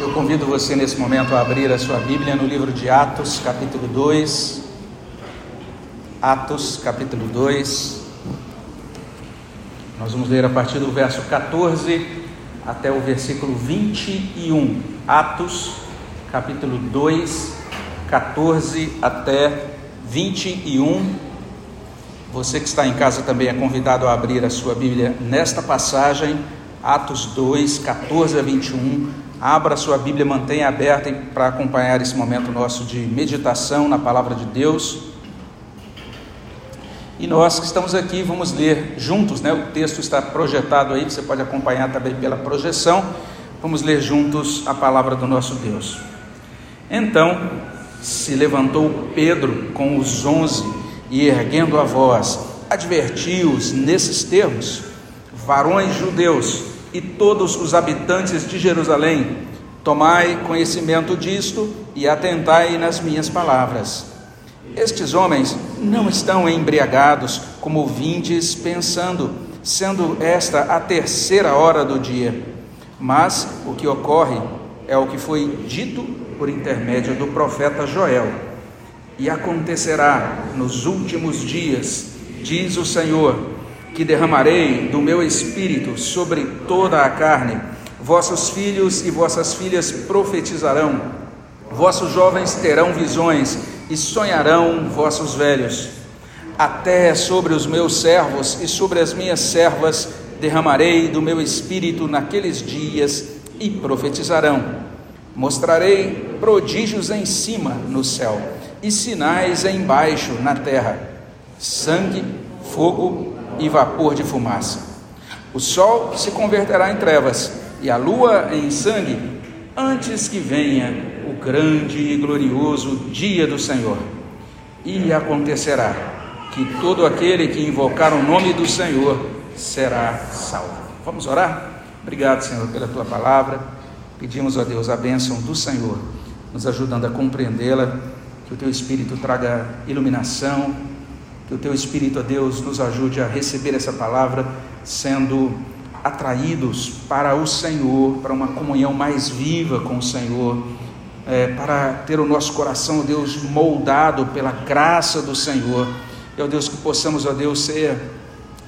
Eu convido você nesse momento a abrir a sua Bíblia no livro de Atos, capítulo 2. Atos, capítulo 2. Nós vamos ler a partir do verso 14 até o versículo 21. Atos, capítulo 2, 14 até 21. Você que está em casa também é convidado a abrir a sua Bíblia nesta passagem, Atos 2, 14 a 21. Abra sua Bíblia, mantenha aberta para acompanhar esse momento nosso de meditação na palavra de Deus. E nós que estamos aqui vamos ler juntos, né? O texto está projetado aí, você pode acompanhar também pela projeção. Vamos ler juntos a palavra do nosso Deus. Então se levantou Pedro com os onze e, erguendo a voz, advertiu-os nesses termos: Varões judeus e todos os habitantes de Jerusalém, tomai conhecimento disto e atentai nas minhas palavras. Estes homens não estão embriagados, como vindes pensando, sendo esta a terceira hora do dia. Mas o que ocorre é o que foi dito por intermédio do profeta Joel. E acontecerá nos últimos dias, diz o Senhor, que derramarei do meu espírito sobre toda a carne. Vossos filhos e vossas filhas profetizarão, vossos jovens terão visões e sonharão vossos velhos. Até sobre os meus servos e sobre as minhas servas derramarei do meu espírito naqueles dias e profetizarão. Mostrarei prodígios em cima no céu e sinais embaixo na terra: sangue, fogo e vapor de fumaça. O sol se converterá em trevas e a lua em sangue, antes que venha o grande e glorioso dia do Senhor. E acontecerá que todo aquele que invocar o nome do Senhor será salvo. Vamos orar? Obrigado, Senhor, pela tua palavra. Pedimos a Deus a bênção do Senhor, nos ajudando a compreendê-la, que o teu Espírito traga iluminação, que o teu Espírito, a Deus, nos ajude a receber essa palavra, sendo atraídos para o Senhor, para uma comunhão mais viva com o Senhor, é, para ter o nosso coração, ó Deus, moldado pela graça do Senhor. E, ó Deus, que possamos, ó Deus, ser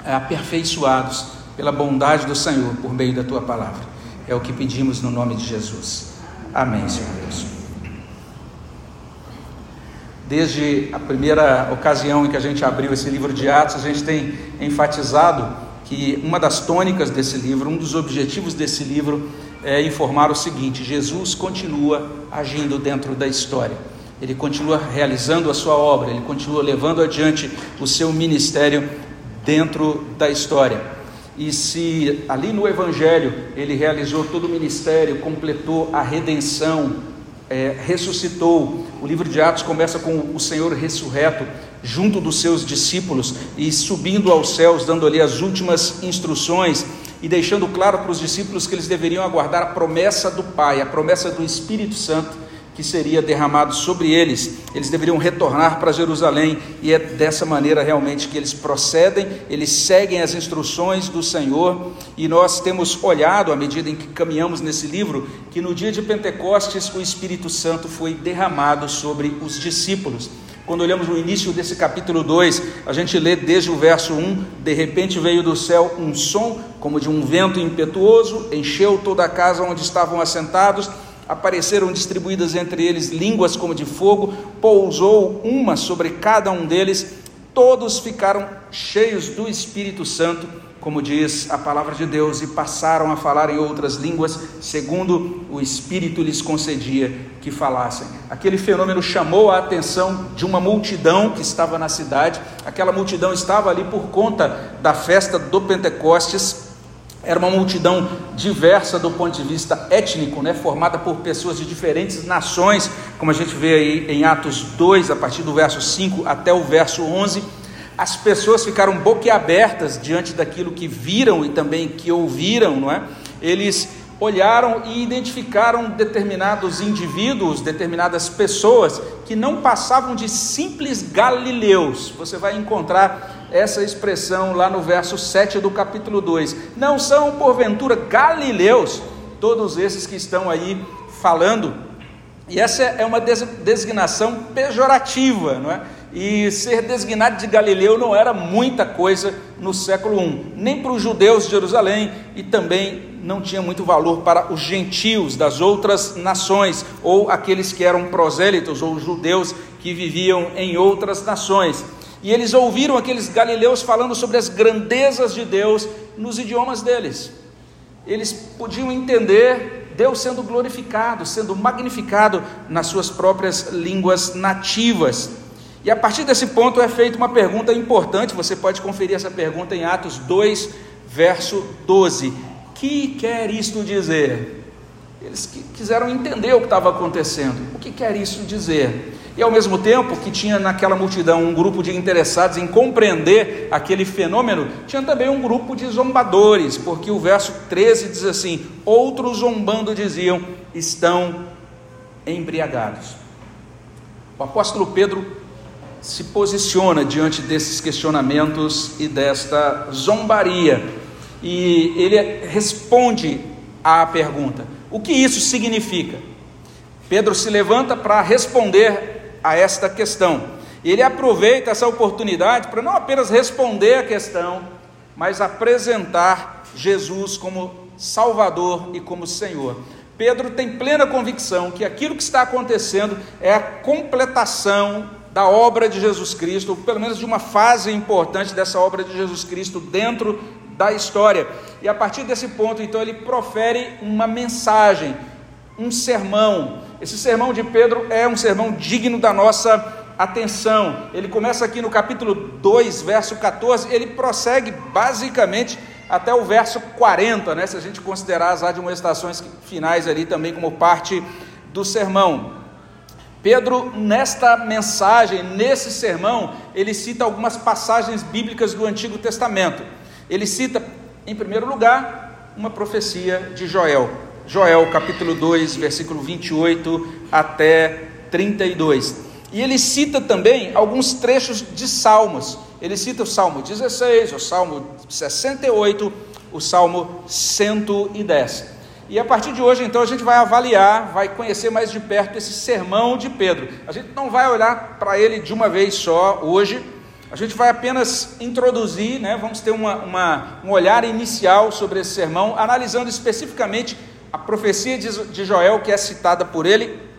é, aperfeiçoados pela bondade do Senhor por meio da tua palavra. É o que pedimos no nome de Jesus. Amém, Senhor Deus. Desde a primeira ocasião em que a gente abriu esse livro de Atos, a gente tem enfatizado que uma das tônicas desse livro, um dos objetivos desse livro é informar o seguinte: Jesus continua agindo dentro da história. Ele continua realizando a sua obra, ele continua levando adiante o seu ministério dentro da história. E se ali no Evangelho ele realizou todo o ministério, completou a redenção, é, ressuscitou. O livro de Atos começa com o Senhor ressurreto junto dos seus discípulos e subindo aos céus, dando ali as últimas instruções e deixando claro para os discípulos que eles deveriam aguardar a promessa do Pai, a promessa do Espírito Santo que seria derramado sobre eles. Eles deveriam retornar para Jerusalém e é dessa maneira realmente que eles procedem, eles seguem as instruções do Senhor e nós temos olhado à medida em que caminhamos nesse livro que no dia de Pentecostes o Espírito Santo foi derramado sobre os discípulos. Quando olhamos no início desse capítulo 2, a gente lê desde o verso 1: De repente veio do céu um som como de um vento impetuoso, encheu toda a casa onde estavam assentados apareceram distribuídas entre eles línguas como de fogo, pousou uma sobre cada um deles, todos ficaram cheios do Espírito Santo, como diz a palavra de Deus, e passaram a falar em outras línguas, segundo o Espírito lhes concedia que falassem. Aquele fenômeno chamou a atenção de uma multidão que estava na cidade, aquela multidão estava ali por conta da festa do Pentecostes era uma multidão diversa do ponto de vista étnico, né, formada por pessoas de diferentes nações, como a gente vê aí em Atos 2, a partir do verso 5 até o verso 11. As pessoas ficaram boquiabertas diante daquilo que viram e também que ouviram, não é? Eles olharam e identificaram determinados indivíduos, determinadas pessoas que não passavam de simples galileus. Você vai encontrar essa expressão lá no verso 7 do capítulo 2. Não são, porventura, galileus todos esses que estão aí falando, e essa é uma designação pejorativa, não é? E ser designado de Galileu não era muita coisa no século I, nem para os judeus de Jerusalém e também não tinha muito valor para os gentios das outras nações, ou aqueles que eram prosélitos, ou judeus que viviam em outras nações. E eles ouviram aqueles galileus falando sobre as grandezas de Deus nos idiomas deles. Eles podiam entender Deus sendo glorificado, sendo magnificado nas suas próprias línguas nativas. E a partir desse ponto é feita uma pergunta importante, você pode conferir essa pergunta em Atos 2, verso 12. Que quer isto dizer? Eles quiseram entender o que estava acontecendo. O que quer isso dizer? E ao mesmo tempo que tinha naquela multidão um grupo de interessados em compreender aquele fenômeno, tinha também um grupo de zombadores, porque o verso 13 diz assim: Outros zombando diziam, estão embriagados. O apóstolo Pedro se posiciona diante desses questionamentos e desta zombaria. E ele responde à pergunta: o que isso significa? Pedro se levanta para responder a esta questão. Ele aproveita essa oportunidade para não apenas responder a questão, mas apresentar Jesus como Salvador e como Senhor. Pedro tem plena convicção que aquilo que está acontecendo é a completação da obra de Jesus Cristo, ou pelo menos de uma fase importante dessa obra de Jesus Cristo dentro da história. E a partir desse ponto, então, ele profere uma mensagem, um sermão. Esse sermão de Pedro é um sermão digno da nossa atenção. Ele começa aqui no capítulo 2, verso 14, ele prossegue basicamente até o verso 40, né? Se a gente considerar as admoestações finais ali também como parte do sermão. Pedro, nesta mensagem, nesse sermão, ele cita algumas passagens bíblicas do Antigo Testamento. Ele cita, em primeiro lugar, uma profecia de Joel. Joel, capítulo 2, versículo 28 até 32. E ele cita também alguns trechos de salmos. Ele cita o Salmo 16, o Salmo 68, o Salmo 110. E a partir de hoje, então, a gente vai avaliar, vai conhecer mais de perto esse sermão de Pedro. A gente não vai olhar para ele de uma vez só hoje, a gente vai apenas introduzir, né, vamos ter uma, uma, um olhar inicial sobre esse sermão, analisando especificamente a profecia de, Joel, que é citada por ele,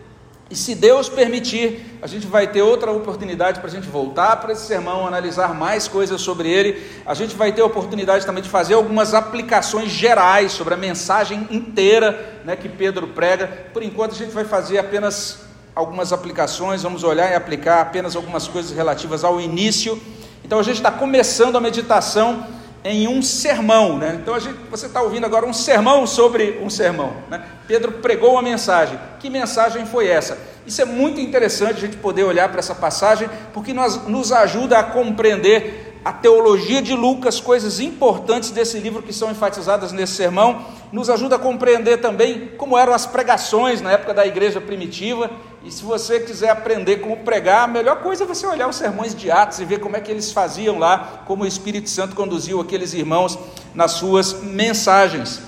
e se Deus permitir, a gente vai ter outra oportunidade para a gente voltar para esse sermão, analisar mais coisas sobre ele. A gente vai ter a oportunidade também de fazer algumas aplicações gerais sobre a mensagem inteira né, que Pedro prega. Por enquanto, a gente vai fazer apenas algumas aplicações, vamos olhar e aplicar apenas algumas coisas relativas ao início. Então, a gente está começando a meditação em um sermão, né? Então gente, você está ouvindo agora um sermão sobre um sermão, né? Pedro pregou uma mensagem. Que mensagem foi essa? Isso é muito interessante a gente poder olhar para essa passagem, porque nós, nos ajuda a compreender a teologia de Lucas, coisas importantes desse livro que são enfatizadas nesse sermão, nos ajuda a compreender também como eram as pregações na época da igreja primitiva, e se você quiser aprender como pregar, a melhor coisa é você olhar os sermões de Atos e ver como é que eles faziam lá, como o Espírito Santo conduziu aqueles irmãos nas suas mensagens.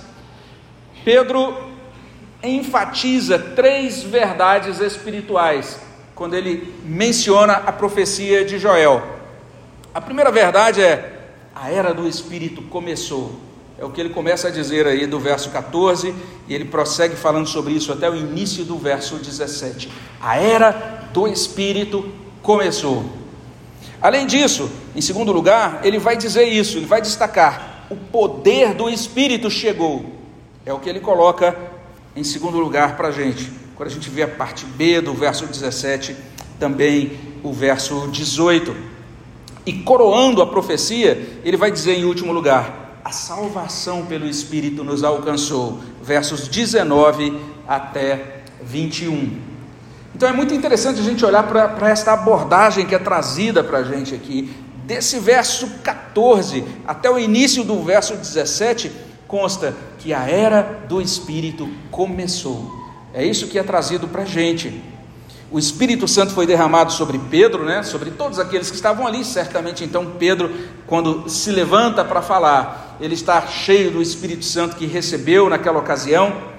Pedro enfatiza três verdades espirituais quando ele menciona a profecia de Joel. A primeira verdade é: a era do Espírito começou. É o que ele começa a dizer aí do verso 14, e ele prossegue falando sobre isso até o início do verso 17. A era do Espírito começou. Além disso, em segundo lugar, ele vai dizer isso, ele vai destacar: o poder do Espírito chegou. É o que ele coloca em segundo lugar para a gente. Quando a gente vê a parte B do verso 17, também o verso 18. E coroando a profecia, ele vai dizer em último lugar: a salvação pelo Espírito nos alcançou. Versos 19 até 21. Então é muito interessante a gente olhar para esta abordagem que é trazida para a gente aqui. Desse verso 14 até o início do verso 17, consta que a era do Espírito começou. É isso que é trazido para a gente. O Espírito Santo foi derramado sobre Pedro, né? sobre todos aqueles que estavam ali. Certamente, então, Pedro, quando se levanta para falar, ele está cheio do Espírito Santo que recebeu naquela ocasião.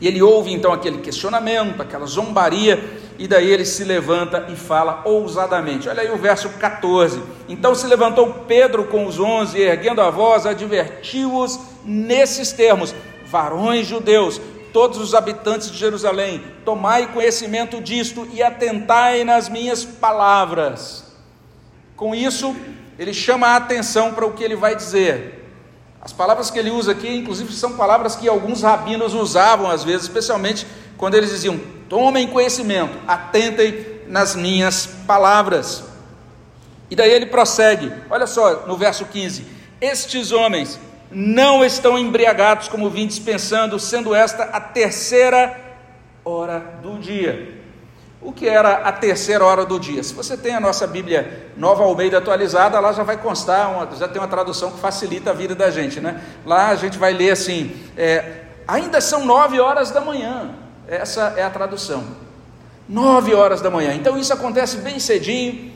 E ele ouve então aquele questionamento, aquela zombaria, e daí ele se levanta e fala ousadamente. Olha aí o verso 14. Então se levantou Pedro com os onze, erguendo a voz, advertiu-os nesses termos: varões judeus, todos os habitantes de Jerusalém, tomai conhecimento disto e atentai nas minhas palavras. Com isso, ele chama a atenção para o que ele vai dizer. As palavras que ele usa aqui, inclusive, são palavras que alguns rabinos usavam às vezes, especialmente quando eles diziam: tomem conhecimento, atentem nas minhas palavras. E daí ele prossegue, olha só no verso 15: Estes homens não estão embriagados como vim dispensando, sendo esta a terceira hora do dia. O que era a terceira hora do dia? Se você tem a nossa Bíblia Nova Almeida atualizada, lá já vai constar, uma, já tem uma tradução que facilita a vida da gente, né? Lá a gente vai ler assim: é, ainda são nove horas da manhã. Essa é a tradução. Nove horas da manhã. Então isso acontece bem cedinho.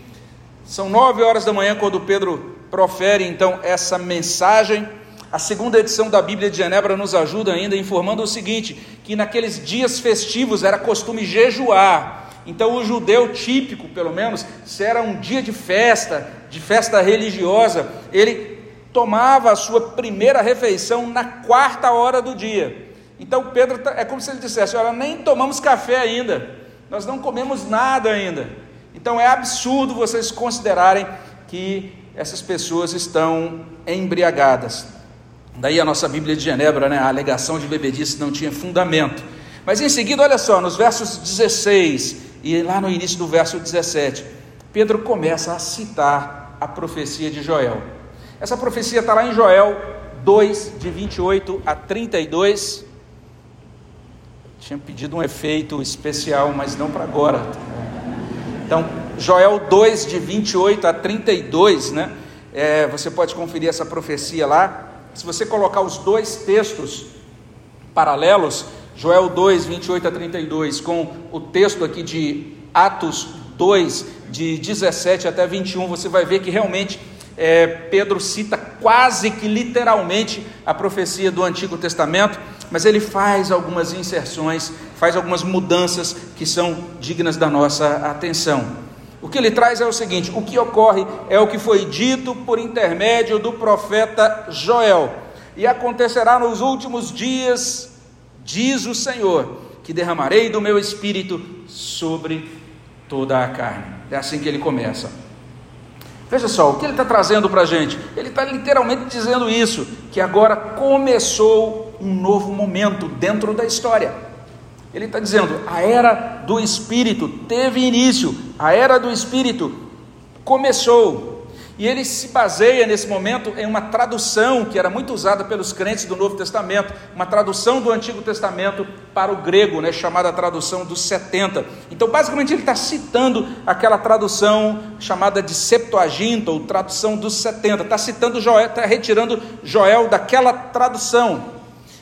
São nove horas da manhã quando Pedro profere então essa mensagem. A segunda edição da Bíblia de Genebra nos ajuda ainda informando o seguinte: que naqueles dias festivos era costume jejuar. Então o judeu típico, pelo menos, se era um dia de festa, de festa religiosa, ele tomava a sua primeira refeição na quarta hora do dia. Então Pedro tá, é como se ele dissesse: Olha, nem tomamos café ainda, nós não comemos nada ainda. Então é absurdo vocês considerarem que essas pessoas estão embriagadas. Daí a nossa Bíblia de Genebra, né, a alegação de bebedice não tinha fundamento. Mas em seguida, olha só, nos versos 16 e lá no início do verso 17, Pedro começa a citar a profecia de Joel. Essa profecia está lá em Joel 2, de 28 a 32. Tinha pedido um efeito especial, mas não para agora. Então, Joel 2, de 28 a 32, né? É, você pode conferir essa profecia lá. Se você colocar os dois textos paralelos, Joel 2, 28 a 32, com o texto aqui de Atos 2, de 17 até 21, você vai ver que realmente é, Pedro cita quase que literalmente a profecia do Antigo Testamento mas ele faz algumas inserções, faz algumas mudanças que são dignas da nossa atenção. O que ele traz é o seguinte: o que ocorre é o que foi dito por intermédio do profeta Joel, e acontecerá nos últimos dias, diz o Senhor, que derramarei do meu espírito sobre toda a carne. É assim que ele começa. Veja só, o que ele está trazendo para a gente? Ele está literalmente dizendo isso, que agora começou um novo momento dentro da história. Ele está dizendo: a era do Espírito teve início, a era do Espírito começou. E ele se baseia nesse momento em uma tradução que era muito usada pelos crentes do Novo Testamento, uma tradução do Antigo Testamento para o grego, né, chamada tradução dos 70. Então, basicamente, ele está citando aquela tradução chamada de Septuaginta, ou tradução dos 70. Está citando Joel, está retirando Joel daquela tradução.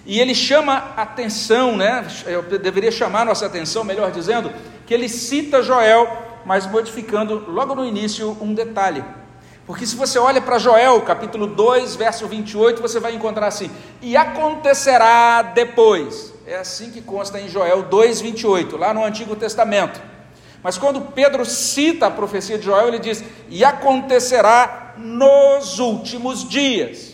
E ele chama atenção, né? Eu deveria chamar nossa atenção, melhor dizendo, que ele cita Joel, mas modificando logo no início um detalhe. Porque se você olha para Joel, capítulo 2, verso 28, você vai encontrar assim: "E acontecerá depois". É assim que consta em Joel 2, 28, lá no Antigo Testamento. Mas quando Pedro cita a profecia de Joel, ele diz: "E acontecerá nos últimos dias".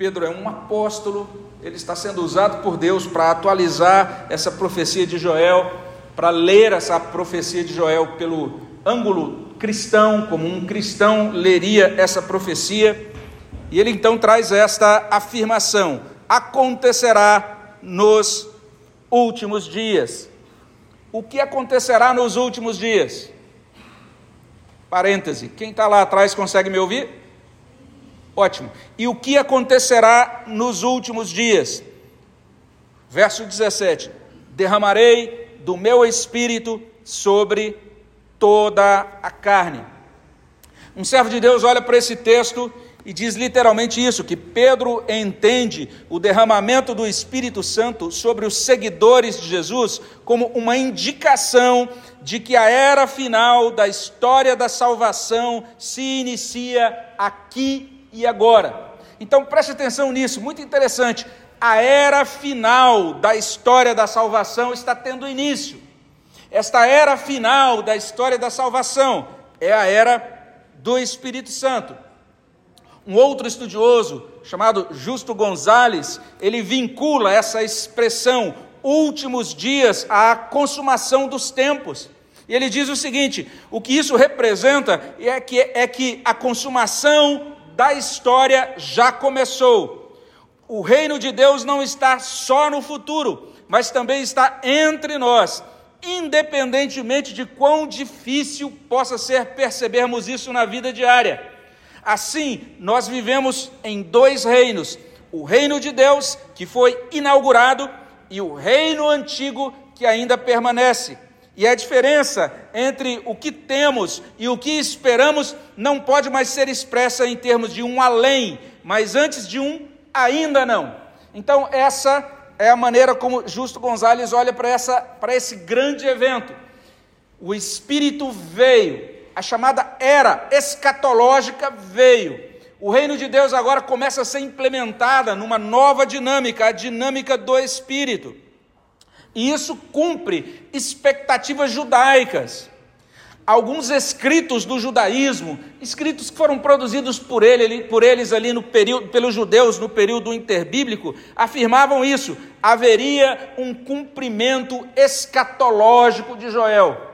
Pedro é um apóstolo, ele está sendo usado por Deus para atualizar essa profecia de Joel, para ler essa profecia de Joel pelo ângulo cristão, como um cristão leria essa profecia. E ele então traz esta afirmação: acontecerá nos últimos dias. O que acontecerá nos últimos dias? Parêntese, quem está lá atrás consegue me ouvir? Ótimo. E o que acontecerá nos últimos dias? Verso 17: Derramarei do meu espírito sobre toda a carne. Um servo de Deus olha para esse texto e diz literalmente isso: que Pedro entende o derramamento do Espírito Santo sobre os seguidores de Jesus como uma indicação de que a era final da história da salvação se inicia aqui e agora. Então preste atenção nisso, muito interessante. a era final da história da salvação está tendo início. Esta era final da história da salvação é a era do Espírito Santo. Um outro estudioso, chamado Justo Gonzales, ele vincula essa expressão últimos dias à consumação dos tempos. E ele diz o seguinte: o que isso representa é que, é que a consumação da história já começou. O reino de Deus não está só no futuro, mas também está entre nós, independentemente de quão difícil possa ser percebermos isso na vida diária. Assim, nós vivemos em dois reinos: o reino de Deus, que foi inaugurado, e o reino antigo, que ainda permanece. E a diferença entre o que temos e o que esperamos não pode mais ser expressa em termos de um além, mas antes de um ainda não. Então, essa é a maneira como Justo Gonzalez olha para, essa, para esse grande evento. O Espírito veio, a chamada era escatológica veio. O reino de Deus agora começa a ser implementada numa nova dinâmica, a dinâmica do Espírito. E isso cumpre expectativas judaicas. Alguns escritos do judaísmo, escritos que foram produzidos por, ele, por eles ali no período, pelos judeus no período interbíblico, afirmavam isso: haveria um cumprimento escatológico de Joel.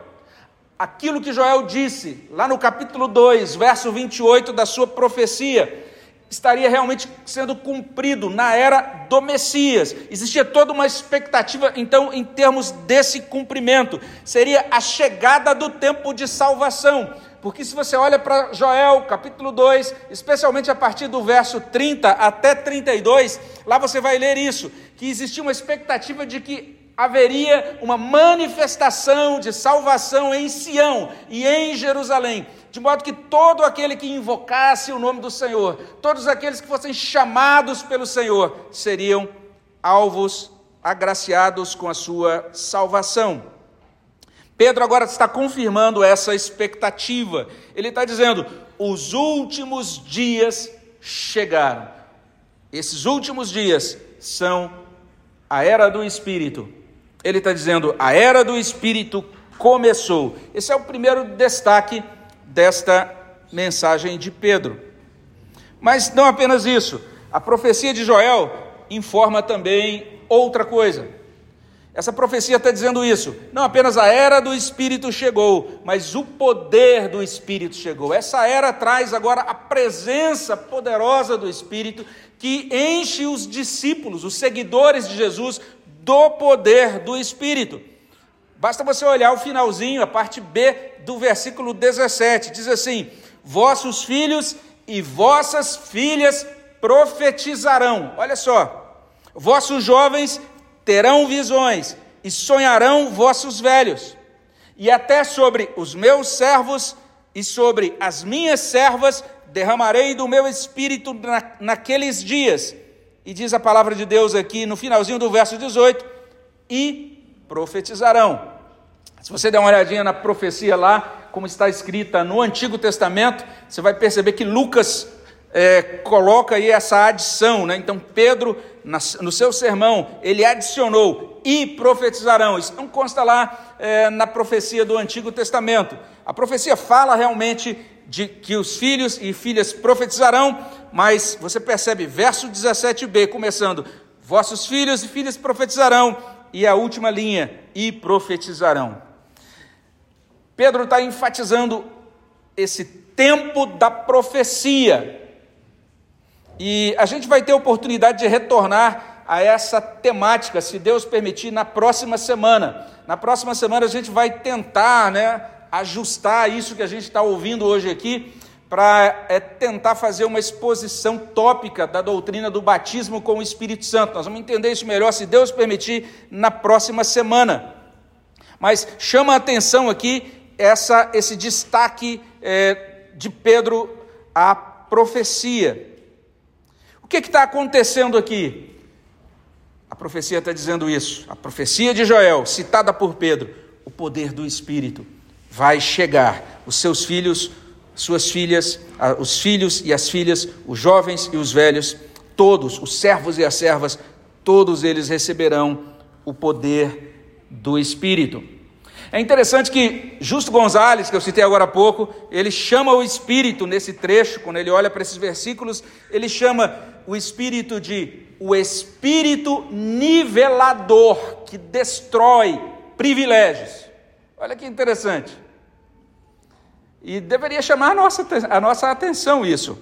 Aquilo que Joel disse lá no capítulo 2, verso 28 da sua profecia, estaria realmente sendo cumprido na era do Messias. Existia toda uma expectativa, então, em termos desse cumprimento. Seria a chegada do tempo de salvação. Porque se você olha para Joel, capítulo 2, especialmente a partir do verso 30 até 32, lá você vai ler isso, que existia uma expectativa de que haveria uma manifestação de salvação em Sião e em Jerusalém de modo que todo aquele que invocasse o nome do Senhor, todos aqueles que fossem chamados pelo Senhor, seriam alvos agraciados com a sua salvação. Pedro agora está confirmando essa expectativa. Ele está dizendo: os últimos dias chegaram. Esses últimos dias são a era do Espírito. Ele está dizendo: a era do Espírito começou. Esse é o primeiro destaque desta mensagem de Pedro. Mas não apenas isso, a profecia de Joel informa também outra coisa. Essa profecia está dizendo isso. Não apenas a era do Espírito chegou, mas o poder do Espírito chegou. Essa era traz agora a presença poderosa do Espírito que enche os discípulos, os seguidores de Jesus, do poder do Espírito. Basta você olhar o finalzinho, a parte B do versículo 17, diz assim: Vossos filhos e vossas filhas profetizarão. Olha só, vossos jovens terão visões e sonharão vossos velhos. E até sobre os meus servos e sobre as minhas servas derramarei do meu espírito na, naqueles dias. E diz a palavra de Deus aqui no finalzinho do verso 18: e profetizarão. Se você der uma olhadinha na profecia lá, como está escrita no Antigo Testamento, você vai perceber que Lucas é, coloca aí essa adição, né? Então, Pedro, no seu sermão, ele adicionou e profetizarão. Isso não consta lá é, na profecia do Antigo Testamento. A profecia fala realmente de que os filhos e filhas profetizarão, mas você percebe, verso 17b, começando: Vossos filhos e filhas profetizarão e a última linha, e profetizarão. Pedro está enfatizando esse tempo da profecia. E a gente vai ter oportunidade de retornar a essa temática, se Deus permitir, na próxima semana. Na próxima semana a gente vai tentar né, ajustar isso que a gente está ouvindo hoje aqui para é, tentar fazer uma exposição tópica da doutrina do batismo com o Espírito Santo. Nós vamos entender isso melhor, se Deus permitir, na próxima semana. Mas chama a atenção aqui essa, esse destaque é, de Pedro à profecia. O que está acontecendo aqui? A profecia está dizendo isso. A profecia de Joel, citada por Pedro, o poder do Espírito vai chegar. Os seus filhos suas filhas, os filhos e as filhas, os jovens e os velhos, todos, os servos e as servas, todos eles receberão o poder do Espírito. É interessante que Justo Gonzalez, que eu citei agora há pouco, ele chama o Espírito nesse trecho, quando ele olha para esses versículos, ele chama o Espírito de o Espírito nivelador, que destrói privilégios. Olha que interessante. E deveria chamar a nossa, a nossa atenção isso.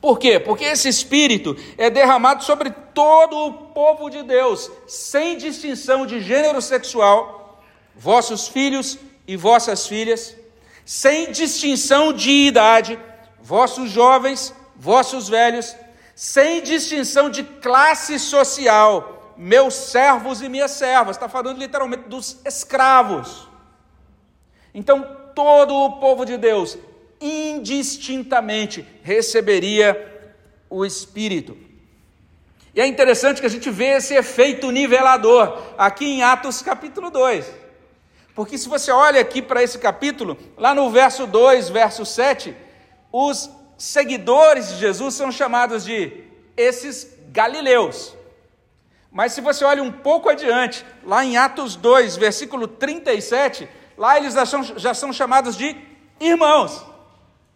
Por quê? Porque esse Espírito é derramado sobre todo o povo de Deus, sem distinção de gênero sexual, vossos filhos e vossas filhas, sem distinção de idade, vossos jovens, vossos velhos, sem distinção de classe social, meus servos e minhas servas, está falando literalmente dos escravos. Então, todo o povo de Deus, indistintamente, receberia o Espírito. E é interessante que a gente vê esse efeito nivelador aqui em Atos capítulo 2. Porque se você olha aqui para esse capítulo, lá no verso 2, verso 7, os seguidores de Jesus são chamados de esses galileus. Mas se você olha um pouco adiante, lá em Atos 2, versículo 37, Lá eles já são, já são chamados de irmãos.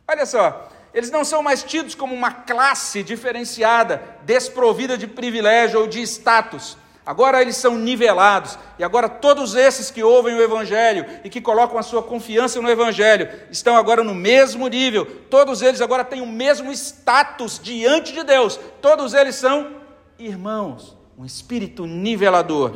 Olha só, eles não são mais tidos como uma classe diferenciada, desprovida de privilégio ou de status. Agora eles são nivelados, e agora todos esses que ouvem o Evangelho e que colocam a sua confiança no Evangelho estão agora no mesmo nível, todos eles agora têm o mesmo status diante de Deus, todos eles são irmãos, um espírito nivelador.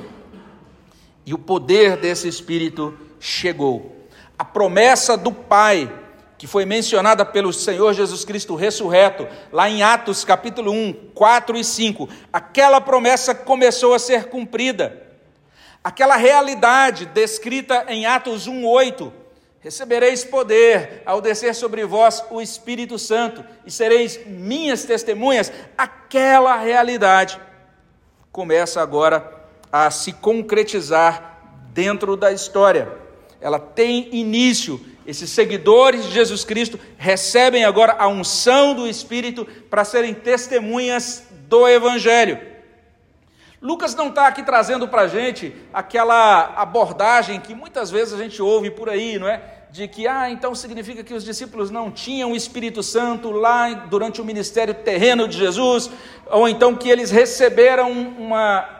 E o poder desse espírito chegou. A promessa do Pai, que foi mencionada pelo Senhor Jesus Cristo ressurreto, lá em Atos capítulo 1, 4 e 5, aquela promessa começou a ser cumprida. Aquela realidade descrita em Atos 1, 8, Recebereis poder ao descer sobre vós o Espírito Santo e sereis minhas testemunhas. Aquela realidade começa agora a se concretizar dentro da história ela tem início. Esses seguidores de Jesus Cristo recebem agora a unção do Espírito para serem testemunhas do Evangelho. Lucas não está aqui trazendo para a gente aquela abordagem que muitas vezes a gente ouve por aí, não é? De que, ah, então significa que os discípulos não tinham o Espírito Santo lá durante o ministério terreno de Jesus, ou então que eles receberam uma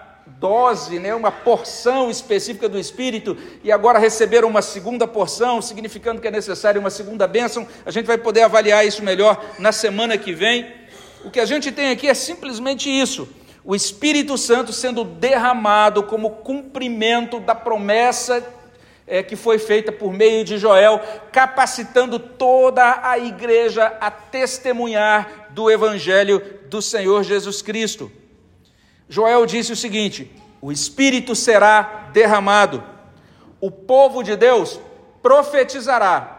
dose, né, uma porção específica do Espírito, e agora receberam uma segunda porção, significando que é necessário uma segunda bênção. A gente vai poder avaliar isso melhor na semana que vem. O que a gente tem aqui é simplesmente isso: o Espírito Santo sendo derramado como cumprimento da promessa é, que foi feita por meio de Joel, capacitando toda a igreja a testemunhar do Evangelho do Senhor Jesus Cristo. Joel disse o seguinte: o Espírito será derramado, o povo de Deus profetizará.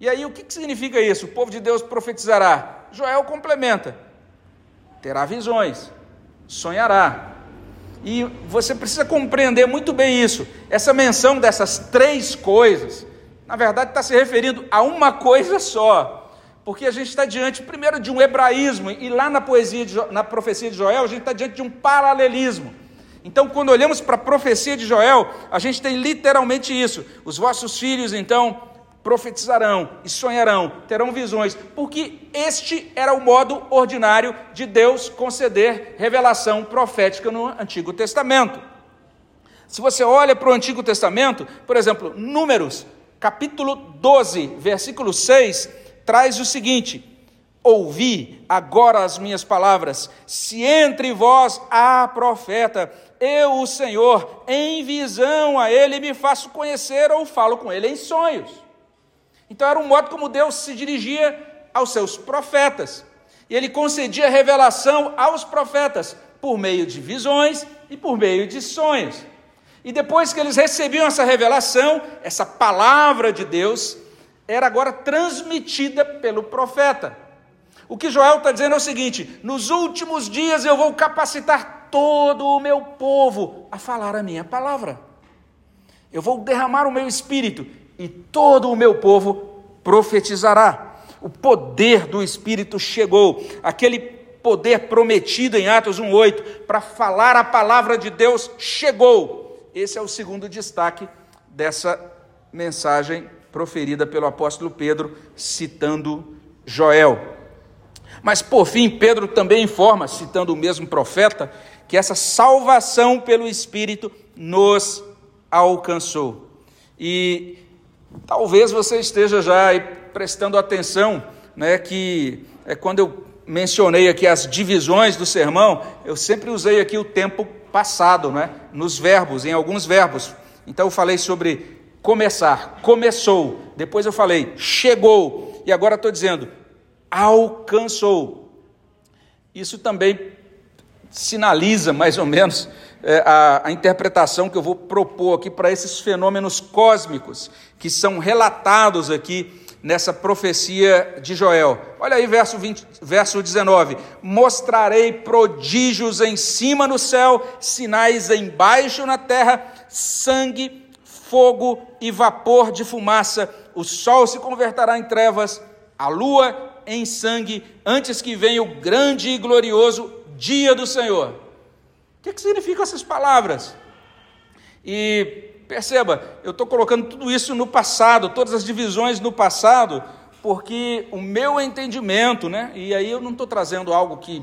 E aí, o que significa isso? O povo de Deus profetizará. Joel complementa: terá visões, sonhará. E você precisa compreender muito bem isso. Essa menção dessas três coisas, na verdade, está se referindo a uma coisa só porque a gente está diante, primeiro, de um hebraísmo, e lá na poesia, de, na profecia de Joel, a gente está diante de um paralelismo. Então, quando olhamos para a profecia de Joel, a gente tem literalmente isso: os vossos filhos, então, profetizarão e sonharão, terão visões, porque este era o modo ordinário de Deus conceder revelação profética no Antigo Testamento. Se você olha para o Antigo Testamento, por exemplo, Números, capítulo 12, versículo 6, traz o seguinte: Ouvi agora as minhas palavras, se entre vós há profeta, eu, o Senhor, em visão a ele me faço conhecer ou falo com ele em sonhos. Então era um modo como Deus se dirigia aos seus profetas. E ele concedia revelação aos profetas por meio de visões e por meio de sonhos. E depois que eles recebiam essa revelação, essa palavra de Deus, era agora transmitida pelo profeta. O que Joel está dizendo é o seguinte: nos últimos dias eu vou capacitar todo o meu povo a falar a minha palavra. Eu vou derramar o meu espírito e todo o meu povo profetizará. O poder do espírito chegou, aquele poder prometido em Atos 1:8 para falar a palavra de Deus chegou. Esse é o segundo destaque dessa mensagem proferida pelo apóstolo Pedro, citando Joel. Mas por fim, Pedro também informa, citando o mesmo profeta, que essa salvação pelo Espírito nos alcançou. E talvez você esteja já prestando atenção, né, que é quando eu mencionei aqui as divisões do sermão, eu sempre usei aqui o tempo passado, né, nos verbos, em alguns verbos. Então eu falei sobre começar, começou, depois eu falei chegou, e agora estou dizendo alcançou. Isso também sinaliza mais ou menos é, a, a interpretação que eu vou propor aqui para esses fenômenos cósmicos que são relatados aqui nessa profecia de Joel. Olha aí, verso, 20, verso 19: Mostrarei prodígios em cima no céu, sinais embaixo na terra, sangue, fogo e vapor de fumaça. O sol se converterá em trevas, a lua em sangue, antes que venha o grande e glorioso dia do Senhor. O que, que significam essas palavras? E perceba, eu estou colocando tudo isso no passado, todas as divisões no passado, porque o meu entendimento, né? E aí eu não estou trazendo algo que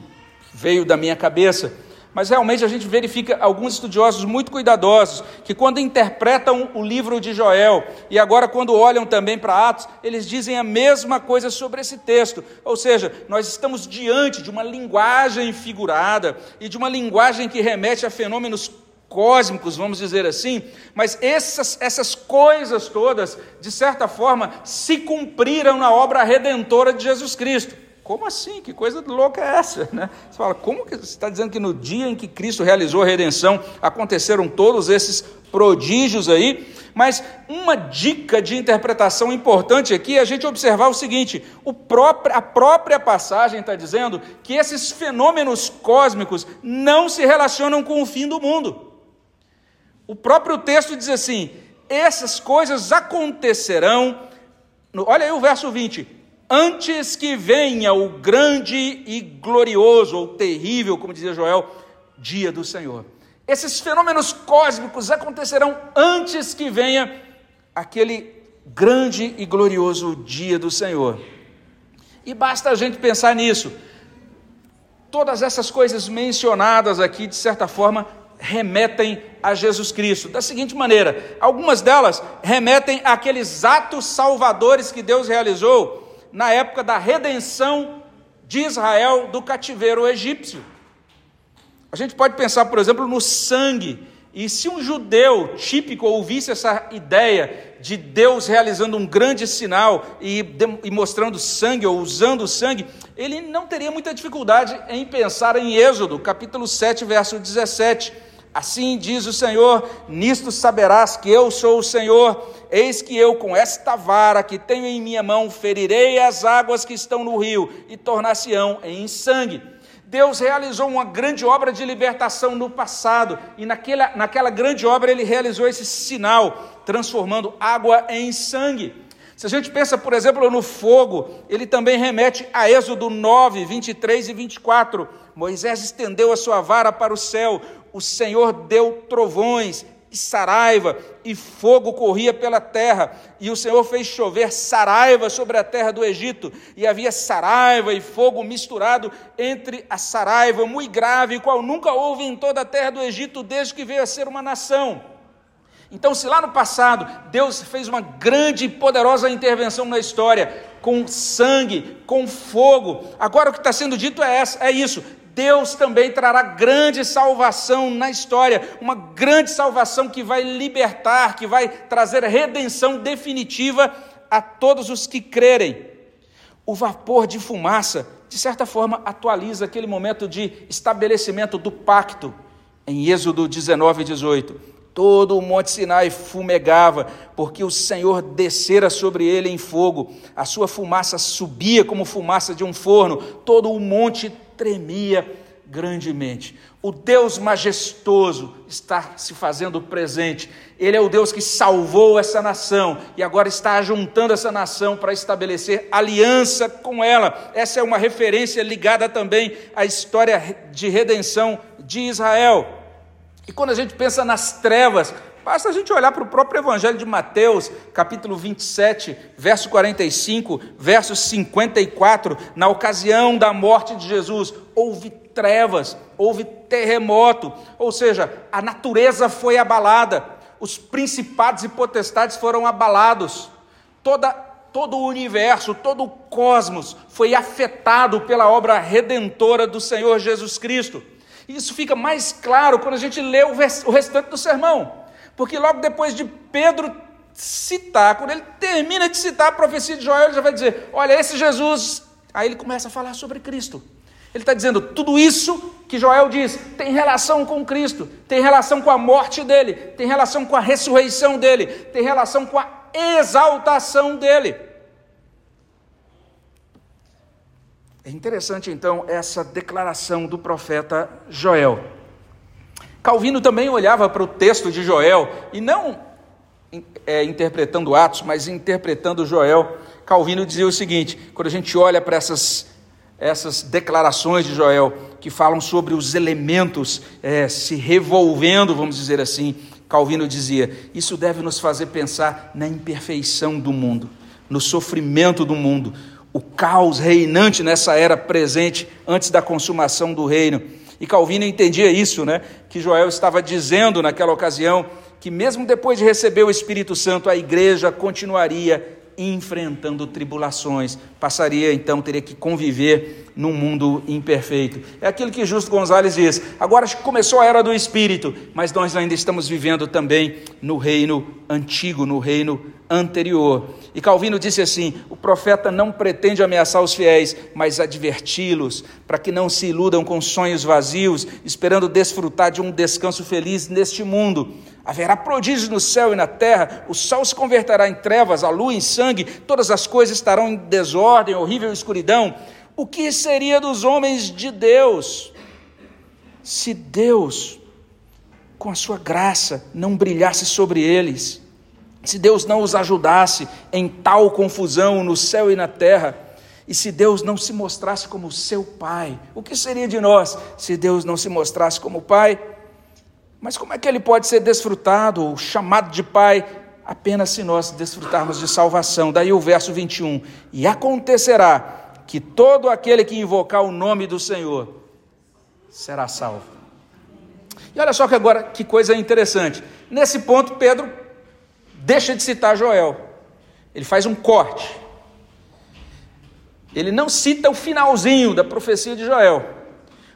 veio da minha cabeça, mas realmente a gente verifica alguns estudiosos muito cuidadosos que, quando interpretam o livro de Joel e agora quando olham também para Atos, eles dizem a mesma coisa sobre esse texto. Ou seja, nós estamos diante de uma linguagem figurada e de uma linguagem que remete a fenômenos cósmicos, vamos dizer assim, mas essas, essas coisas todas, de certa forma, se cumpriram na obra redentora de Jesus Cristo. Como assim? Que coisa louca é essa? Né? Você fala, como que você está dizendo que no dia em que Cristo realizou a redenção aconteceram todos esses prodígios aí? Mas uma dica de interpretação importante aqui é a gente observar o seguinte: o próprio, a própria passagem está dizendo que esses fenômenos cósmicos não se relacionam com o fim do mundo. O próprio texto diz assim: essas coisas acontecerão. Olha aí o verso 20 antes que venha o grande e glorioso, ou terrível, como dizia Joel, dia do Senhor. Esses fenômenos cósmicos acontecerão antes que venha aquele grande e glorioso dia do Senhor. E basta a gente pensar nisso. Todas essas coisas mencionadas aqui, de certa forma, remetem a Jesus Cristo. Da seguinte maneira: algumas delas remetem àqueles atos salvadores que Deus realizou na época da redenção de Israel do cativeiro egípcio. A gente pode pensar, por exemplo, no sangue. E se um judeu típico ouvisse essa ideia de Deus realizando um grande sinal e, e, mostrando sangue ou usando sangue, ele não teria muita dificuldade em pensar em Êxodo, capítulo 7, verso 17. Assim diz o Senhor: Nisto saberás que eu sou o Senhor Eis que eu, com esta vara que tenho em minha mão, ferirei as águas que estão no rio e tornar-se-ão em sangue. Deus realizou uma grande obra de libertação no passado, e naquela, naquela grande obra ele realizou esse sinal, transformando água em sangue. Se a gente pensa, por exemplo, no fogo, ele também remete a Êxodo 9, 23 e 24. Moisés estendeu a sua vara para o céu, o Senhor deu trovões e saraiva, e fogo corria pela terra, e o Senhor fez chover saraiva sobre a terra do Egito, e havia saraiva e fogo misturado entre a saraiva, muito grave, qual nunca houve em toda a terra do Egito desde que veio a ser uma nação. Então, se lá no passado Deus fez uma grande e poderosa intervenção na história, com sangue, com fogo, agora o que está sendo dito é, essa, é isso: Deus também trará grande salvação na história, uma grande salvação que vai libertar, que vai trazer redenção definitiva a todos os que crerem. O vapor de fumaça, de certa forma, atualiza aquele momento de estabelecimento do pacto, em Êxodo 19 e 18. Todo o monte Sinai fumegava, porque o Senhor descera sobre ele em fogo, a sua fumaça subia como fumaça de um forno, todo o monte tremia grandemente. O Deus majestoso está se fazendo presente. Ele é o Deus que salvou essa nação e agora está juntando essa nação para estabelecer aliança com ela. Essa é uma referência ligada também à história de redenção de Israel. E quando a gente pensa nas trevas, Basta a gente olhar para o próprio Evangelho de Mateus, capítulo 27, verso 45, verso 54. Na ocasião da morte de Jesus, houve trevas, houve terremoto, ou seja, a natureza foi abalada, os principados e potestades foram abalados, toda, todo o universo, todo o cosmos foi afetado pela obra redentora do Senhor Jesus Cristo. Isso fica mais claro quando a gente lê o restante do sermão. Porque logo depois de Pedro citar, quando ele termina de citar a profecia de Joel, ele já vai dizer: Olha, esse Jesus. Aí ele começa a falar sobre Cristo. Ele está dizendo: tudo isso que Joel diz tem relação com Cristo, tem relação com a morte dele, tem relação com a ressurreição dele, tem relação com a exaltação dele. É interessante então essa declaração do profeta Joel. Calvino também olhava para o texto de Joel e não é, interpretando Atos, mas interpretando Joel. Calvino dizia o seguinte: quando a gente olha para essas, essas declarações de Joel, que falam sobre os elementos é, se revolvendo, vamos dizer assim, Calvino dizia: isso deve nos fazer pensar na imperfeição do mundo, no sofrimento do mundo, o caos reinante nessa era presente antes da consumação do reino e Calvino entendia isso, né? Que Joel estava dizendo naquela ocasião que mesmo depois de receber o Espírito Santo, a igreja continuaria enfrentando tribulações, passaria então, teria que conviver num mundo imperfeito. É aquilo que Justo Gonzalez diz. Agora começou a era do Espírito, mas nós ainda estamos vivendo também no reino antigo, no reino anterior. E Calvino disse assim: o profeta não pretende ameaçar os fiéis, mas adverti-los, para que não se iludam com sonhos vazios, esperando desfrutar de um descanso feliz neste mundo. Haverá prodígios no céu e na terra, o sol se converterá em trevas, a lua em sangue, todas as coisas estarão em desordem, horrível escuridão. O que seria dos homens de Deus se Deus, com a sua graça, não brilhasse sobre eles? Se Deus não os ajudasse em tal confusão no céu e na terra? E se Deus não se mostrasse como seu Pai? O que seria de nós se Deus não se mostrasse como Pai? Mas como é que ele pode ser desfrutado ou chamado de Pai apenas se nós desfrutarmos de salvação? Daí o verso 21. E acontecerá que todo aquele que invocar o nome do Senhor será salvo. E olha só que agora que coisa interessante. Nesse ponto, Pedro deixa de citar Joel. Ele faz um corte. Ele não cita o finalzinho da profecia de Joel.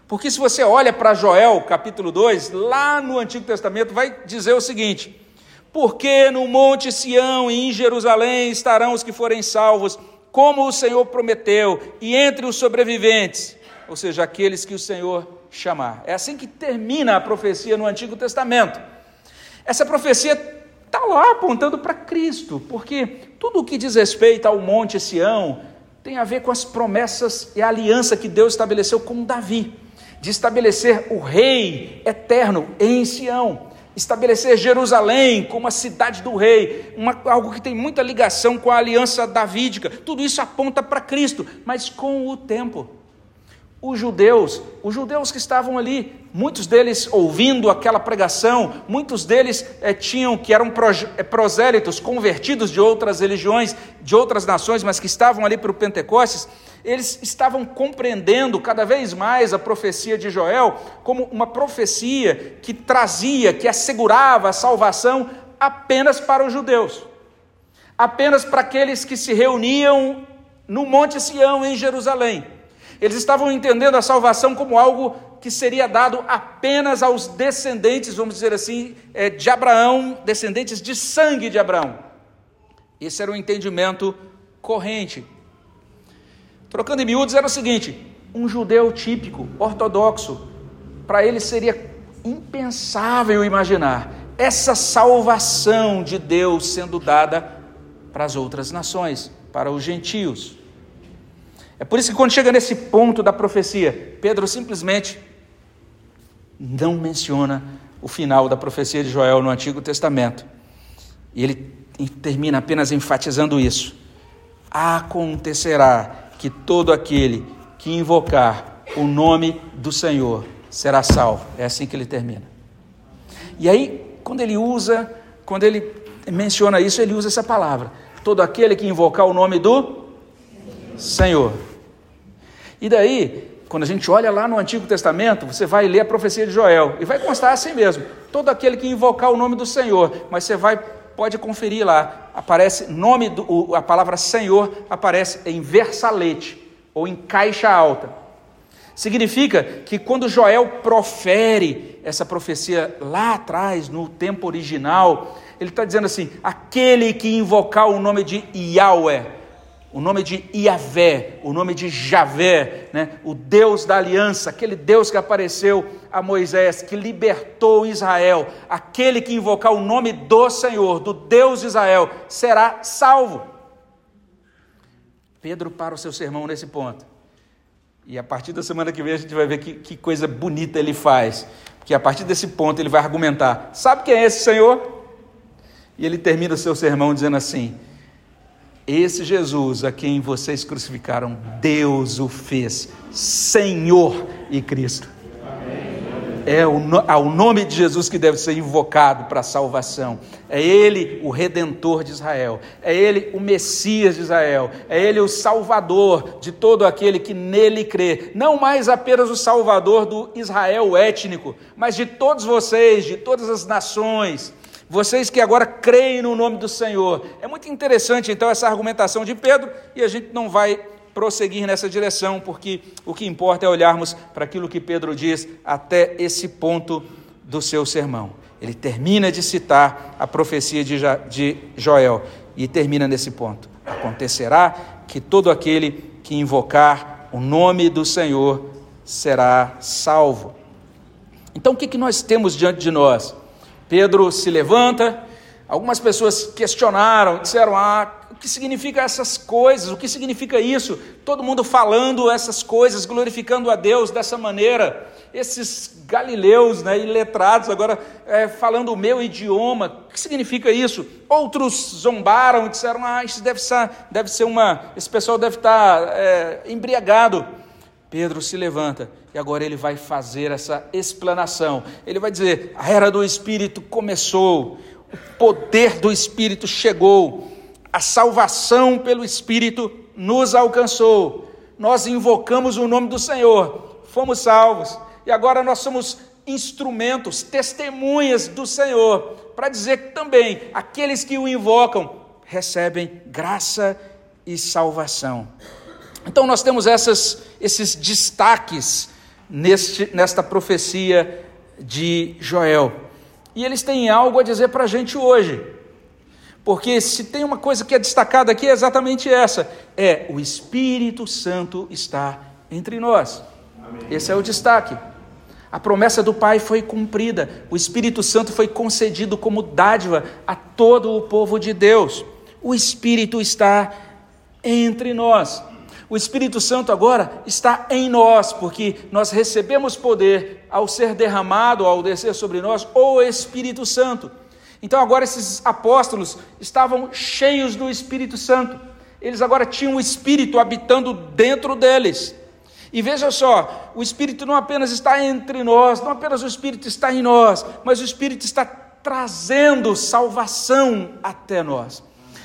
Porque se você olha para Joel, capítulo 2, lá no Antigo Testamento, vai dizer o seguinte: Porque no Monte Sião e em Jerusalém estarão os que forem salvos, como o Senhor prometeu, e entre os sobreviventes, ou seja, aqueles que o Senhor chamar. É assim que termina a profecia no Antigo Testamento. Essa profecia está lá apontando para Cristo, porque tudo o que diz respeito ao Monte Sião tem a ver com as promessas e a aliança que Deus estabeleceu com Davi de estabelecer o rei eterno em Sião, estabelecer Jerusalém como a cidade do rei, uma, algo que tem muita ligação com a aliança davídica. Tudo isso aponta para Cristo, mas com o tempo os judeus, os judeus que estavam ali, muitos deles ouvindo aquela pregação, muitos deles é, tinham que eram é, prosélitos, convertidos de outras religiões, de outras nações, mas que estavam ali para o Pentecostes, eles estavam compreendendo cada vez mais a profecia de Joel como uma profecia que trazia, que assegurava a salvação apenas para os judeus, apenas para aqueles que se reuniam no Monte Sião, em Jerusalém eles estavam entendendo a salvação como algo que seria dado apenas aos descendentes, vamos dizer assim, é, de Abraão, descendentes de sangue de Abraão. Esse era o entendimento corrente. Trocando em miúdos, era o seguinte: um judeu típico, ortodoxo, para ele seria impensável imaginar essa salvação de Deus sendo dada para as outras nações, para os gentios. É por isso que quando chega nesse ponto da profecia, Pedro simplesmente não menciona o final da profecia de Joel no Antigo Testamento. E ele termina apenas enfatizando isso. Acontecerá que todo aquele que invocar o nome do Senhor será salvo. É assim que ele termina. E aí, quando ele usa, quando ele menciona isso, ele usa essa palavra. Todo aquele que invocar o nome do Senhor. E daí, quando a gente olha lá no Antigo Testamento, você vai ler a profecia de Joel e vai constar assim mesmo: todo aquele que invocar o nome do Senhor, mas você vai pode conferir lá, aparece nome do, a palavra Senhor aparece em versalete ou em caixa alta. Significa que quando Joel profere essa profecia lá atrás, no tempo original, ele está dizendo assim: aquele que invocar o nome de Yahweh, o nome de Iavé, o nome de Javé, né? o Deus da aliança, aquele Deus que apareceu a Moisés, que libertou Israel, aquele que invocar o nome do Senhor, do Deus de Israel, será salvo. Pedro para o seu sermão nesse ponto. E a partir da semana que vem a gente vai ver que, que coisa bonita ele faz. Porque a partir desse ponto ele vai argumentar: sabe quem é esse Senhor? E ele termina o seu sermão dizendo assim: esse Jesus a quem vocês crucificaram, Deus o fez Senhor e Cristo. É o, ao nome de Jesus que deve ser invocado para a salvação. É Ele o Redentor de Israel. É Ele o Messias de Israel. É Ele o Salvador de todo aquele que nele crê. Não mais apenas o Salvador do Israel étnico, mas de todos vocês, de todas as nações vocês que agora creem no nome do Senhor. É muito interessante então essa argumentação de Pedro e a gente não vai prosseguir nessa direção, porque o que importa é olharmos para aquilo que Pedro diz até esse ponto do seu sermão. Ele termina de citar a profecia de Joel e termina nesse ponto. Acontecerá que todo aquele que invocar o nome do Senhor será salvo. Então, o que, que nós temos diante de nós? Pedro se levanta. Algumas pessoas questionaram, disseram: Ah, o que significa essas coisas? O que significa isso? Todo mundo falando essas coisas, glorificando a Deus dessa maneira. Esses galileus né, iletrados agora é, falando o meu idioma, o que significa isso? Outros zombaram disseram: Ah, isso deve ser, deve ser uma. Esse pessoal deve estar é, embriagado. Pedro se levanta e agora ele vai fazer essa explanação. Ele vai dizer: a era do Espírito começou, o poder do Espírito chegou, a salvação pelo Espírito nos alcançou. Nós invocamos o nome do Senhor, fomos salvos e agora nós somos instrumentos, testemunhas do Senhor, para dizer que também aqueles que o invocam recebem graça e salvação. Então nós temos essas, esses destaques neste, nesta profecia de Joel. E eles têm algo a dizer para a gente hoje. Porque se tem uma coisa que é destacada aqui, é exatamente essa: é o Espírito Santo está entre nós. Amém. Esse é o destaque. A promessa do Pai foi cumprida, o Espírito Santo foi concedido como dádiva a todo o povo de Deus. O Espírito está entre nós. O Espírito Santo agora está em nós, porque nós recebemos poder ao ser derramado, ao descer sobre nós, o Espírito Santo. Então agora esses apóstolos estavam cheios do Espírito Santo. Eles agora tinham o Espírito habitando dentro deles. E veja só, o Espírito não apenas está entre nós, não apenas o Espírito está em nós, mas o Espírito está trazendo salvação até nós.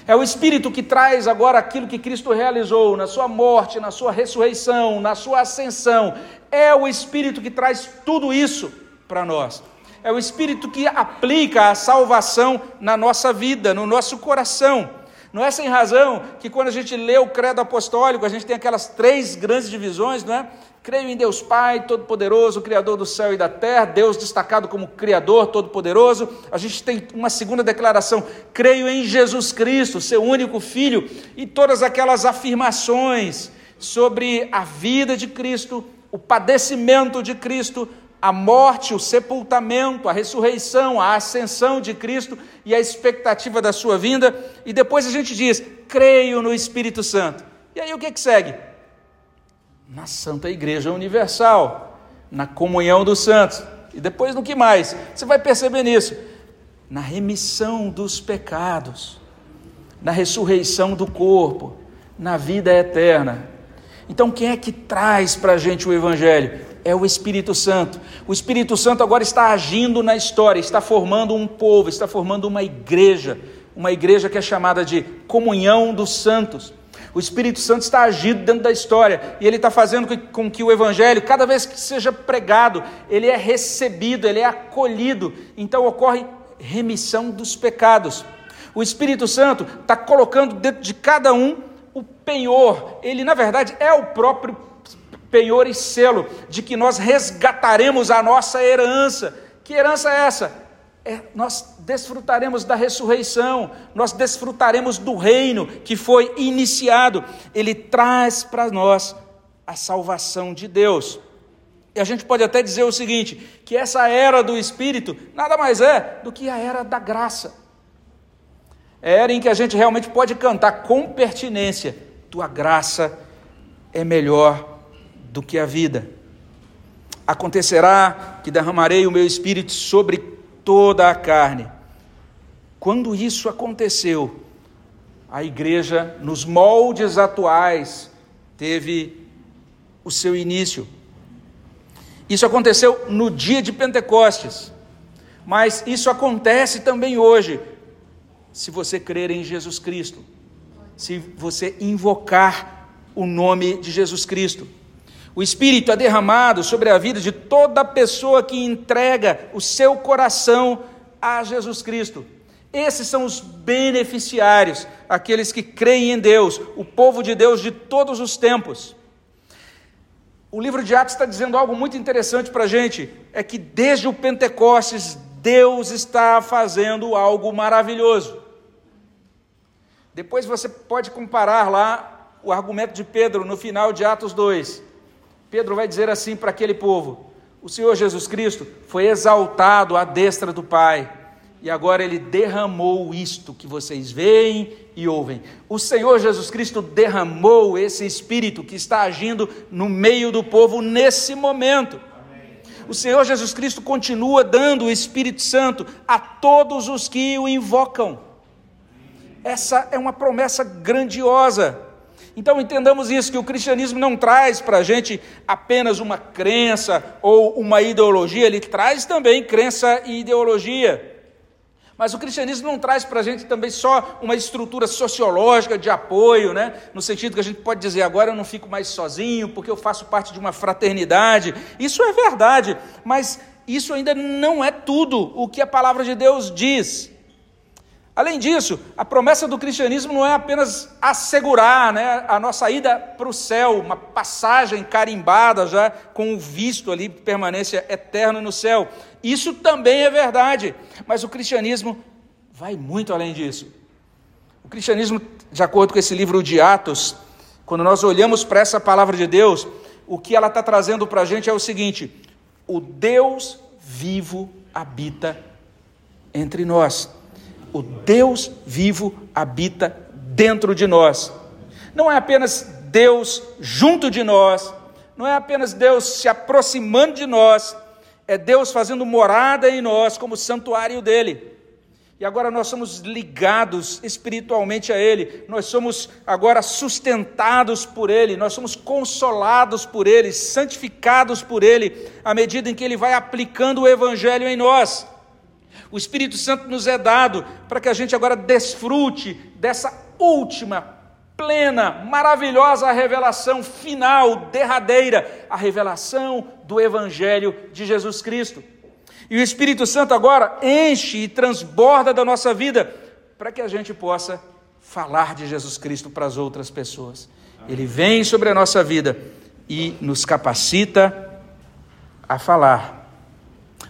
É o Espírito que traz agora aquilo que Cristo realizou na sua morte, na sua ressurreição, na sua ascensão. É o Espírito que traz tudo isso para nós. É o Espírito que aplica a salvação na nossa vida, no nosso coração. Não é sem razão que quando a gente lê o credo apostólico, a gente tem aquelas três grandes divisões, não é? Creio em Deus Pai, Todo-Poderoso, Criador do céu e da terra, Deus destacado como Criador Todo-Poderoso. A gente tem uma segunda declaração: creio em Jesus Cristo, seu único Filho, e todas aquelas afirmações sobre a vida de Cristo, o padecimento de Cristo, a morte, o sepultamento, a ressurreição, a ascensão de Cristo e a expectativa da sua vinda. E depois a gente diz: creio no Espírito Santo. E aí o que, que segue? na Santa Igreja Universal, na comunhão dos santos. E depois no que mais? Você vai perceber nisso. Na remissão dos pecados, na ressurreição do corpo, na vida eterna. Então, quem é que traz para a gente o Evangelho? É o Espírito Santo. O Espírito Santo agora está agindo na história, está formando um povo, está formando uma igreja, uma igreja que é chamada de comunhão dos santos. O Espírito Santo está agindo dentro da história e ele está fazendo com que o Evangelho, cada vez que seja pregado, ele é recebido, ele é acolhido. Então ocorre remissão dos pecados. O Espírito Santo está colocando dentro de cada um o penhor. Ele, na verdade, é o próprio penhor e selo de que nós resgataremos a nossa herança. Que herança é essa? é, nós desfrutaremos da ressurreição, nós desfrutaremos do reino que foi iniciado. Ele traz para nós a salvação de Deus. E a gente pode até dizer o seguinte: que essa era do Espírito nada mais é do que a era da graça. É a era em que a gente realmente pode cantar com pertinência: tua graça é melhor do que a vida. Acontecerá que derramarei o meu espírito sobre toda a carne. Quando isso aconteceu, a igreja, nos moldes atuais, teve o seu início. Isso aconteceu no dia de Pentecostes, mas isso acontece também hoje, se você crer em Jesus Cristo, se você invocar o nome de Jesus Cristo. O Espírito é derramado sobre a vida de toda pessoa que entrega o seu coração a Jesus Cristo. Esses são os beneficiários, aqueles que creem em Deus, o povo de Deus de todos os tempos. O livro de Atos está dizendo algo muito interessante para a gente: é que desde o Pentecostes, Deus está fazendo algo maravilhoso. Depois você pode comparar lá o argumento de Pedro no final de Atos 2. Pedro vai dizer assim para aquele povo: O Senhor Jesus Cristo foi exaltado à destra do Pai, e agora ele derramou isto que vocês veem e ouvem. O Senhor Jesus Cristo derramou esse espírito que está agindo no meio do povo nesse momento. O Senhor Jesus Cristo continua dando o Espírito Santo a todos os que o invocam. Essa é uma promessa grandiosa. Então entendamos isso: que o cristianismo não traz para a gente apenas uma crença ou uma ideologia, ele traz também crença e ideologia. Mas o cristianismo não traz para a gente também só uma estrutura sociológica de apoio, né? no sentido que a gente pode dizer, agora eu não fico mais sozinho, porque eu faço parte de uma fraternidade. Isso é verdade, mas isso ainda não é tudo o que a palavra de Deus diz. Além disso, a promessa do cristianismo não é apenas assegurar né, a nossa ida para o céu, uma passagem carimbada já com o visto ali, permanência eterna no céu. Isso também é verdade, mas o cristianismo vai muito além disso. O cristianismo, de acordo com esse livro de Atos, quando nós olhamos para essa palavra de Deus, o que ela está trazendo para a gente é o seguinte: o Deus vivo habita entre nós o Deus vivo habita dentro de nós. Não é apenas Deus junto de nós, não é apenas Deus se aproximando de nós, é Deus fazendo morada em nós como santuário dele. E agora nós somos ligados espiritualmente a Ele, nós somos agora sustentados por Ele, nós somos consolados por Ele, santificados por Ele, à medida em que Ele vai aplicando o Evangelho em nós. O Espírito Santo nos é dado para que a gente agora desfrute dessa última, plena, maravilhosa revelação final, derradeira, a revelação do Evangelho de Jesus Cristo. E o Espírito Santo agora enche e transborda da nossa vida para que a gente possa falar de Jesus Cristo para as outras pessoas. Ele vem sobre a nossa vida e nos capacita a falar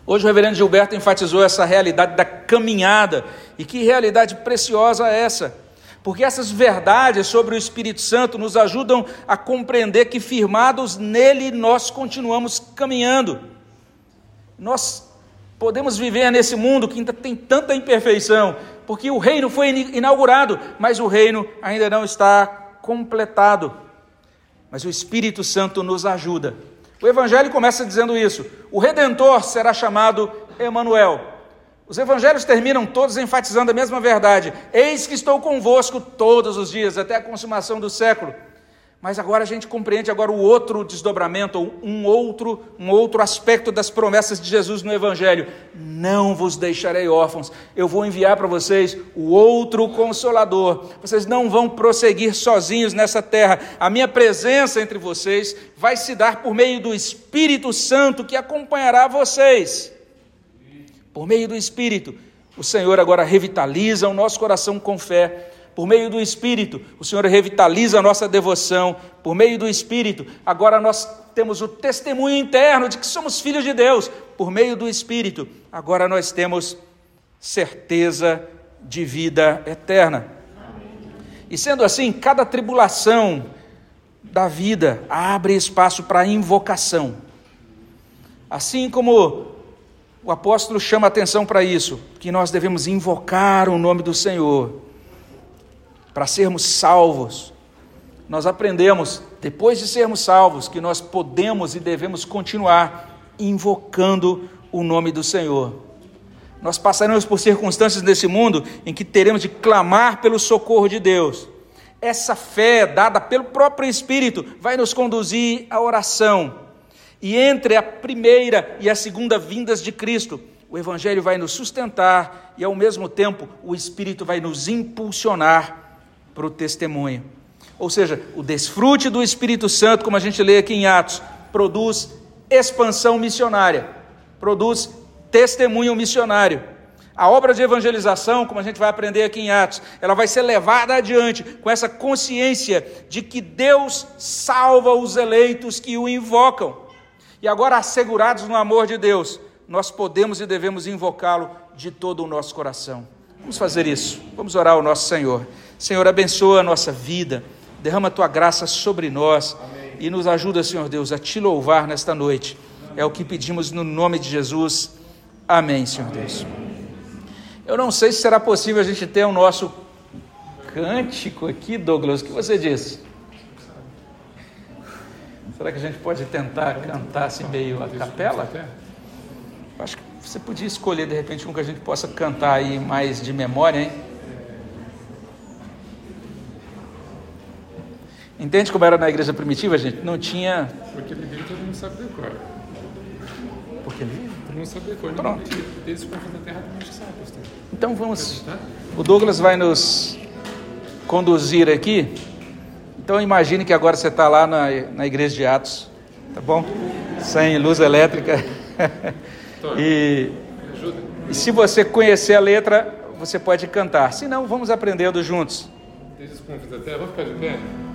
Hoje o reverendo Gilberto enfatizou essa realidade da caminhada. E que realidade preciosa é essa? Porque essas verdades sobre o Espírito Santo nos ajudam a compreender que, firmados nele, nós continuamos caminhando. Nós podemos viver nesse mundo que ainda tem tanta imperfeição, porque o reino foi inaugurado, mas o reino ainda não está completado. Mas o Espírito Santo nos ajuda O evangelho começa dizendo isso: o redentor será chamado Emanuel. Os evangelhos terminam todos enfatizando a mesma verdade: Eis que estou convosco todos os dias, até a consumação do século. Mas agora a gente compreende agora o outro desdobramento, um outro, um outro aspecto das promessas de Jesus no Evangelho. Não vos deixarei órfãos, eu vou enviar para vocês o outro consolador. Vocês não vão prosseguir sozinhos nessa terra. A minha presença entre vocês vai se dar por meio do Espírito Santo que acompanhará vocês. Por meio do Espírito, o Senhor agora revitaliza o nosso coração com fé por meio do Espírito, o Senhor revitaliza a nossa devoção, por meio do Espírito, agora nós temos o testemunho interno de que somos filhos de Deus, por meio do Espírito, agora nós temos certeza de vida eterna. E sendo assim, cada tribulação da vida abre espaço para invocação. Assim como o apóstolo chama atenção para isso, que nós devemos invocar o nome do Senhor para sermos salvos, nós aprendemos, depois de sermos salvos, que nós podemos e devemos continuar invocando o nome do Senhor. Nós passaremos por circunstâncias nesse mundo em que teremos de clamar pelo socorro de Deus. Essa fé dada pelo próprio Espírito vai nos conduzir à oração. E entre a primeira e a segunda vindas de Cristo, o Evangelho vai nos sustentar e, ao mesmo tempo, o Espírito vai nos impulsionar para o testemunho. Ou seja, o desfrute do Espírito Santo, como a gente lê aqui em Atos, produz expansão missionária, produz testemunho missionário. A obra de evangelização, como a gente vai aprender aqui em Atos, ela vai ser levada adiante com essa consciência de que Deus salva os eleitos que o invocam. E agora, assegurados no amor de Deus, nós podemos e devemos invocá-lo de todo o nosso coração. Vamos fazer isso. Vamos orar ao nosso Senhor. Senhor, abençoa a nossa vida, derrama a tua graça sobre nós Amém. e nos ajuda, Senhor Deus, a te louvar nesta noite. É o que pedimos no nome de Jesus. Amém, Senhor Amém. Deus. Eu não sei se será possível a gente ter o nosso cântico aqui, Douglas. O que você diz? Será que a gente pode tentar cantar assim meio a capela? Acho que você podia escolher de repente um que a gente possa cantar aí mais de memória, hein? Entende como era na igreja primitiva, gente? Não tinha. Porque livro todo mundo sabe decor. Porque livro? Todo mundo sabe decor. Pronto. Desde o da terra também sabe, pastor. Então vamos. O Douglas vai nos conduzir aqui. Então imagine que agora você está lá na, na igreja de Atos, tá bom? Sem luz elétrica. e, e se você conhecer a letra, você pode cantar. Se não, vamos aprendendo juntos. Desde os confins da terra, vou ficar de pé.